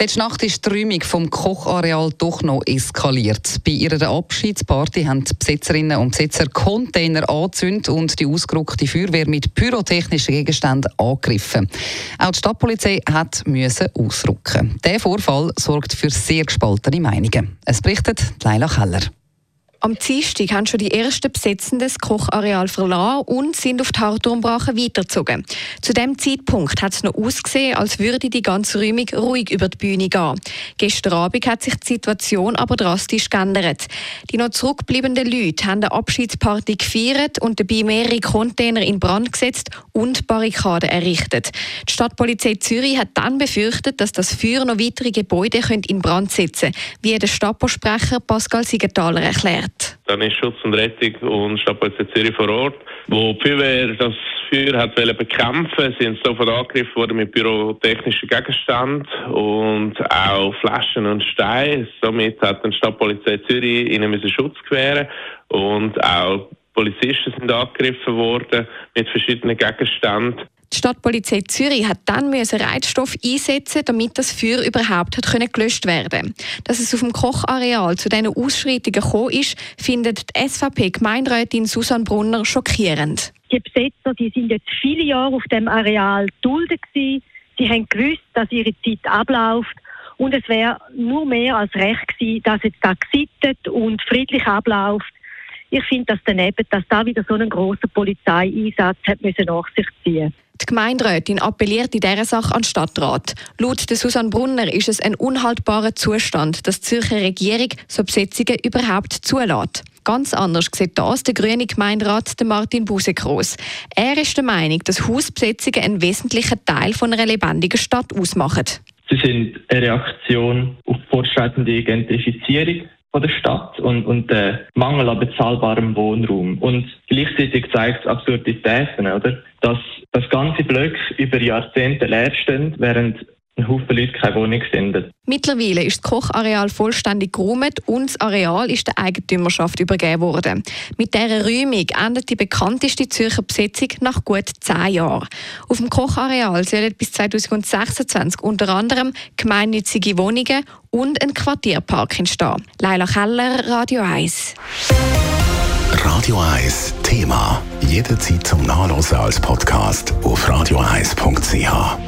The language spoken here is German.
Letzte Nacht ist die Räumung vom Kochareal doch noch eskaliert. Bei ihrer Abschiedsparty haben die Besetzerinnen und Besetzer Container angezündet und die ausgerückte Feuerwehr mit pyrotechnischen Gegenständen angegriffen. Auch die Stadtpolizei hat müssen ausrücken. Der Vorfall sorgt für sehr gespaltene Meinungen. Es berichtet Leila Keller. Am Dienstag haben schon die ersten Besetzenden das Kochareal verlassen und sind auf die Harturmbrache weitergezogen. Zu dem Zeitpunkt hat es noch ausgesehen, als würde die ganze Räumung ruhig über die Bühne gehen. Gestern Abend hat sich die Situation aber drastisch geändert. Die noch zurückbleibenden Leute haben eine Abschiedsparty gefeiert und dabei mehrere Container in Brand gesetzt und Barrikaden errichtet. Die Stadtpolizei Zürich hat dann befürchtet, dass das Feuer noch weitere Gebäude in Brand setzen könnte, wie der Stadtposprecher Pascal Siegenthaler erklärt. Dann ist Schutz und Rettung und Stadtpolizei Zürich vor Ort, wo die Feuerwehr das Feuer hat bekämpfen sind sofort angegriffen worden mit pyrotechnischen Gegenständen und auch Flaschen und Steine. Somit hat die Stadtpolizei Zürich ihnen Schutz gewähren und auch Polizisten sind angegriffen worden mit verschiedenen Gegenständen. Die Stadtpolizei Zürich hat dann müssen Reizstoff einsetzen, damit das Feuer überhaupt hat gelöscht werden. Dass es auf dem Kochareal zu diesen Ausschreitungen gekommen ist, findet die SVP-Gemeinderätin Susanne Brunner schockierend. Die Besetzer, die sind jetzt viele Jahre auf dem Areal dulden gewesen. Sie haben gewusst, dass ihre Zeit abläuft. Und es wäre nur mehr als recht gewesen, dass jetzt da gesittet und friedlich abläuft. Ich finde das daneben, dass da wieder so einen grossen Polizeieinsatz hat müssen nach sich ziehen die Gemeinderätin appelliert in dieser Sache an den Stadtrat. Laut der Susanne Brunner ist es ein unhaltbarer Zustand, dass die Zürcher Regierung so Besetzungen überhaupt zulässt. Ganz anders sieht das der grüne Gemeinderat Martin Busekros. Er ist der Meinung, dass Hausbesetzungen einen wesentlichen Teil von einer lebendigen Stadt ausmachen. Sie sind eine Reaktion auf fortschreitende Gentrifizierung von der Stadt und, und der Mangel an bezahlbarem Wohnraum. Und gleichzeitig zeigt es Absurditäten, oder? Dass das ganze Blöcke über Jahrzehnte leer stehen, während ein Haufen Leute keine Wohnung finden. Mittlerweile ist das Kochareal vollständig geräumt und das Areal ist der Eigentümerschaft übergeben worden. Mit dieser Räumung endet die bekannteste Zürcher Besetzung nach gut zehn Jahren. Auf dem Kochareal sollen bis 2026 unter anderem gemeinnützige Wohnungen und ein Quartierpark entstehen. Leila Keller, Radio 1. Radio 1 Thema. Jederzeit zum Nachlesen als Podcast auf radio1.ch.